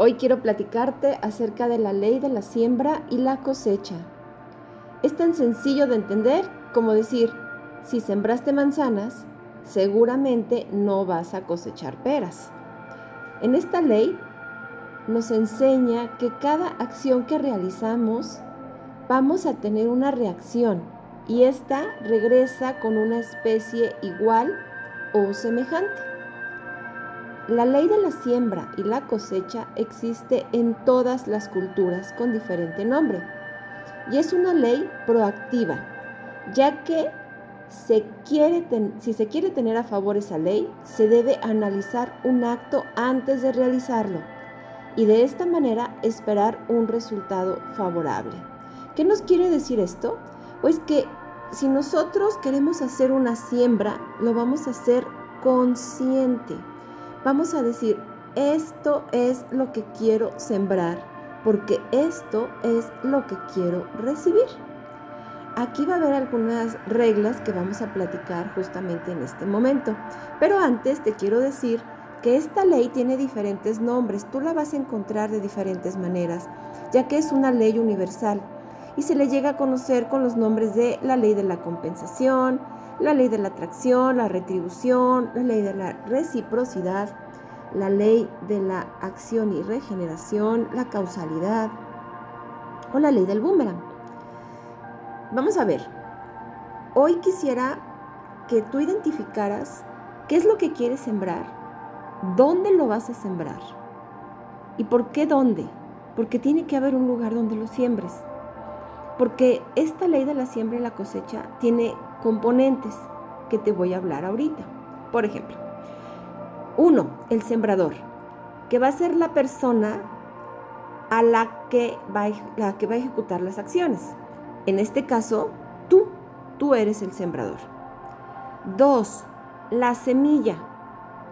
Hoy quiero platicarte acerca de la ley de la siembra y la cosecha. Es tan sencillo de entender como decir, si sembraste manzanas, seguramente no vas a cosechar peras. En esta ley nos enseña que cada acción que realizamos vamos a tener una reacción y esta regresa con una especie igual o semejante. La ley de la siembra y la cosecha existe en todas las culturas con diferente nombre y es una ley proactiva, ya que si se quiere tener a favor esa ley, se debe analizar un acto antes de realizarlo y de esta manera esperar un resultado favorable. ¿Qué nos quiere decir esto? Pues que si nosotros queremos hacer una siembra, lo vamos a hacer consciente vamos a decir, esto es lo que quiero sembrar, porque esto es lo que quiero recibir. Aquí va a haber algunas reglas que vamos a platicar justamente en este momento, pero antes te quiero decir que esta ley tiene diferentes nombres, tú la vas a encontrar de diferentes maneras, ya que es una ley universal y se le llega a conocer con los nombres de la ley de la compensación, la ley de la atracción, la retribución, la ley de la reciprocidad, la ley de la acción y regeneración, la causalidad o la ley del boomerang. Vamos a ver, hoy quisiera que tú identificaras qué es lo que quieres sembrar, dónde lo vas a sembrar y por qué dónde, porque tiene que haber un lugar donde lo siembres. Porque esta ley de la siembra y la cosecha tiene componentes que te voy a hablar ahorita. Por ejemplo, uno, el sembrador, que va a ser la persona a la que va, a ejecutar las acciones. En este caso, tú, tú eres el sembrador. Dos, la semilla,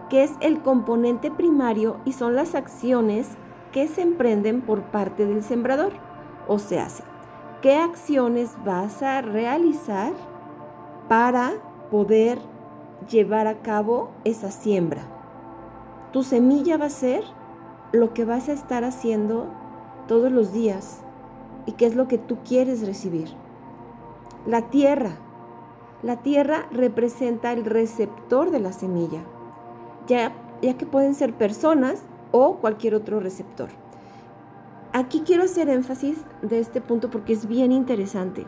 que es el componente primario y son las acciones que se emprenden por parte del sembrador. O sea, ¿qué acciones vas a realizar para poder llevar a cabo esa siembra. Tu semilla va a ser lo que vas a estar haciendo todos los días y qué es lo que tú quieres recibir. La tierra. La tierra representa el receptor de la semilla, ya, ya que pueden ser personas o cualquier otro receptor. Aquí quiero hacer énfasis de este punto porque es bien interesante.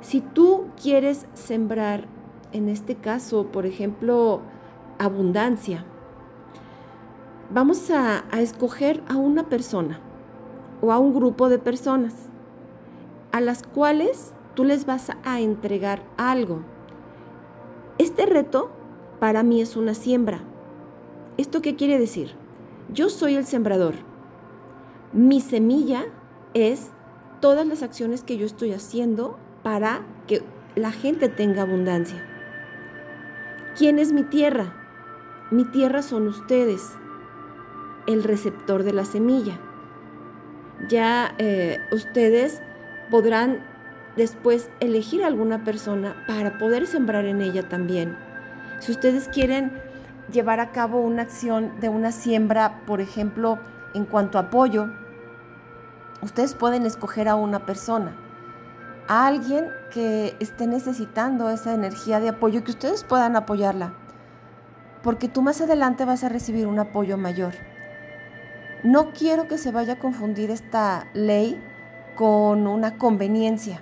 Si tú quieres sembrar, en este caso, por ejemplo, abundancia, vamos a, escoger a una persona o a un grupo de personas a las cuales tú les vas a entregar algo. Este reto para mí es una siembra. ¿Esto qué quiere decir? Yo soy el sembrador. Mi semilla es todas las acciones que yo estoy haciendo para que la gente tenga abundancia. ¿Quién es mi tierra? Mi tierra son ustedes, el receptor de la semilla. Ya eh, ustedes podrán después elegir alguna persona para poder sembrar en ella también. Si ustedes quieren llevar a cabo una acción de una siembra, por ejemplo, en cuanto a apoyo, ustedes pueden escoger a una persona a alguien que esté necesitando esa energía de apoyo, que ustedes puedan apoyarla, porque tú más adelante vas a recibir un apoyo mayor. No quiero que se vaya a confundir esta ley con una conveniencia,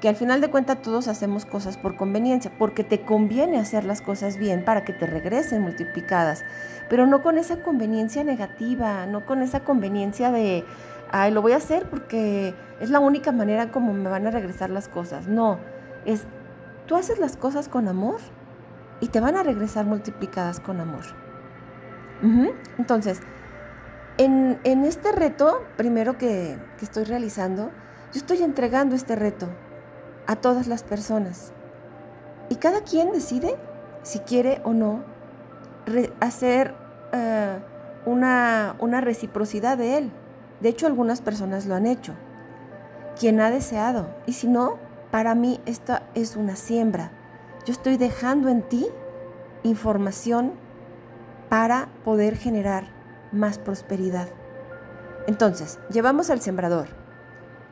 que al final de cuentas todos hacemos cosas por conveniencia, porque te conviene hacer las cosas bien para que te regresen multiplicadas, pero no con esa conveniencia negativa, no con esa conveniencia de ay, lo voy a hacer porque es la única manera como me van a regresar las cosas. No, es, tú haces las cosas con amor y te van a regresar multiplicadas con amor. Entonces, en, este reto, primero que, estoy realizando, yo estoy entregando este reto a todas las personas. Y cada quien decide si quiere o no hacer eh, una, una reciprocidad de él. De hecho, algunas personas lo han hecho. Quien ha deseado. Y si no, para mí esta es una siembra. Yo estoy dejando en ti información para poder generar más prosperidad. Entonces, llevamos al sembrador,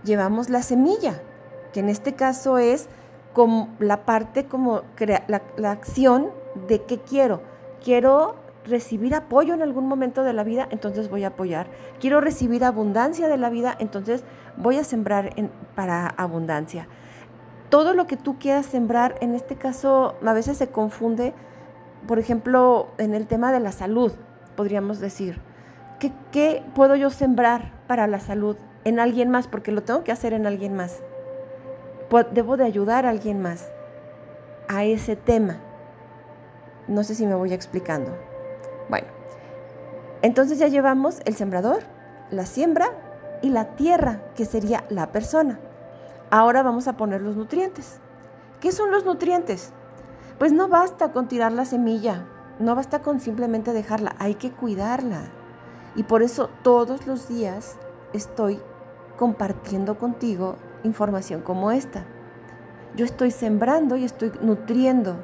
llevamos la semilla, que en este caso es como la parte como la, la acción de qué quiero. Quiero recibir apoyo en algún momento de la vida, entonces voy a apoyar. Quiero recibir abundancia de la vida, entonces voy a sembrar para abundancia. Todo lo que tú quieras sembrar, en este caso a veces se confunde, por ejemplo, en el tema de la salud, podríamos decir. ¿Qué, qué puedo yo sembrar para la salud en alguien más? Porque lo tengo que hacer en alguien más. Debo de ayudar a alguien más a ese tema. No sé si me voy explicando. Bueno, entonces ya llevamos el sembrador, la siembra y la tierra, que sería la persona. Ahora vamos a poner los nutrientes. ¿Qué son los nutrientes? Pues no basta con tirar la semilla, no basta con simplemente dejarla, hay que cuidarla. Y por eso todos los días estoy compartiendo contigo información como esta. Yo estoy sembrando y estoy nutriendo,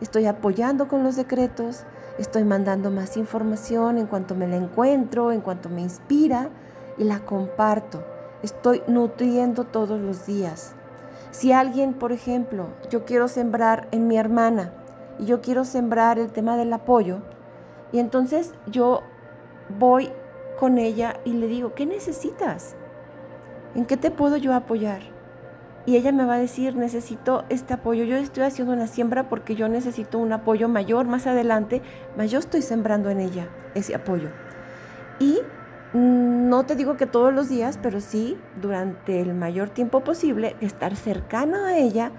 estoy apoyando con los decretos, Estoy mandando más información en cuanto me la encuentro, en cuanto me inspira y la comparto. Estoy nutriendo todos los días. Si alguien, por ejemplo, yo quiero sembrar en mi hermana y yo quiero sembrar el tema del apoyo, y entonces yo voy con ella y le digo, ¿qué necesitas? ¿En qué te puedo yo apoyar? Y ella me va a decir, necesito este apoyo, yo estoy haciendo una siembra porque yo necesito un apoyo mayor más adelante, mas yo estoy sembrando en ella ese apoyo. Y no te digo que todos los días, pero sí durante el mayor tiempo posible, estar cercano a ella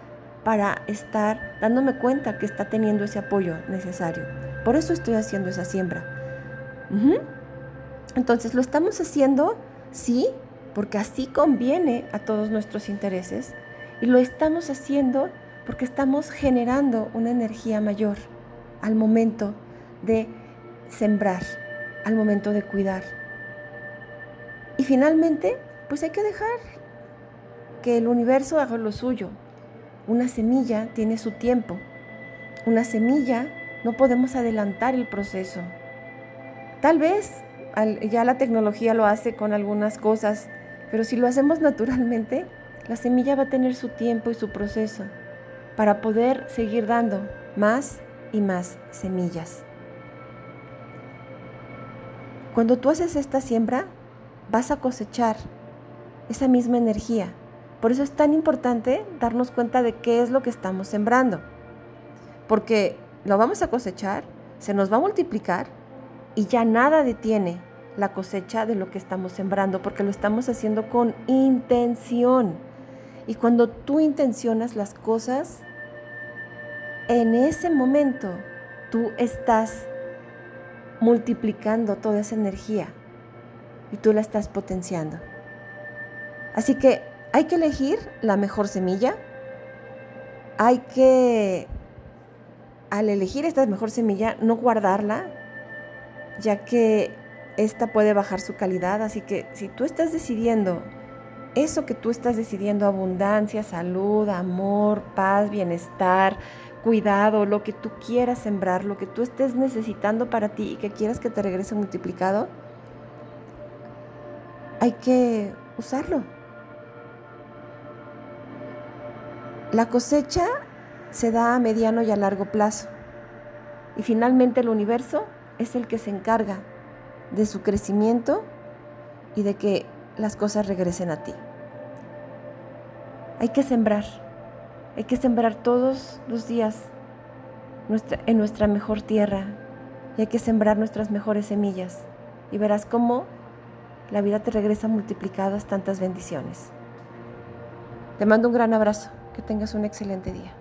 para estar dándome cuenta que está teniendo ese apoyo necesario. Por eso estoy haciendo esa siembra. Entonces, ¿lo estamos haciendo? Sí, porque así conviene a todos nuestros intereses y lo estamos haciendo porque estamos generando una energía mayor al momento de sembrar, al momento de cuidar. Y finalmente, pues hay que dejar que el universo haga lo suyo. Una semilla tiene su tiempo. Una semilla no podemos adelantar el proceso. Tal vez ya la tecnología lo hace con algunas cosas pero si lo hacemos naturalmente, la semilla va a tener su tiempo y su proceso para poder seguir dando más y más semillas. Cuando tú haces esta siembra, vas a cosechar esa misma energía. Por eso es tan importante darnos cuenta de qué es lo que estamos sembrando. Porque lo vamos a cosechar, se nos va a multiplicar y ya nada detiene la cosecha de lo que estamos sembrando, porque lo estamos haciendo con intención. Y cuando tú intencionas las cosas, en ese momento tú estás multiplicando toda esa energía y tú la estás potenciando. Así que hay que elegir la mejor semilla. Hay que, al elegir esta mejor semilla, no guardarla, ya que esta puede bajar su calidad. Así que si tú estás decidiendo eso que tú estás decidiendo, abundancia, salud, amor, paz, bienestar, cuidado, lo que tú quieras sembrar, lo que tú estés necesitando para ti y que quieras que te regrese multiplicado, hay que usarlo. La cosecha se da a mediano y a largo plazo. Y finalmente el universo es el que se encarga de su crecimiento y de que las cosas regresen a ti. Hay que sembrar, hay que sembrar todos los días en nuestra mejor tierra y hay que sembrar nuestras mejores semillas y verás cómo la vida te regresa multiplicadas tantas bendiciones. Te mando un gran abrazo, que tengas un excelente día.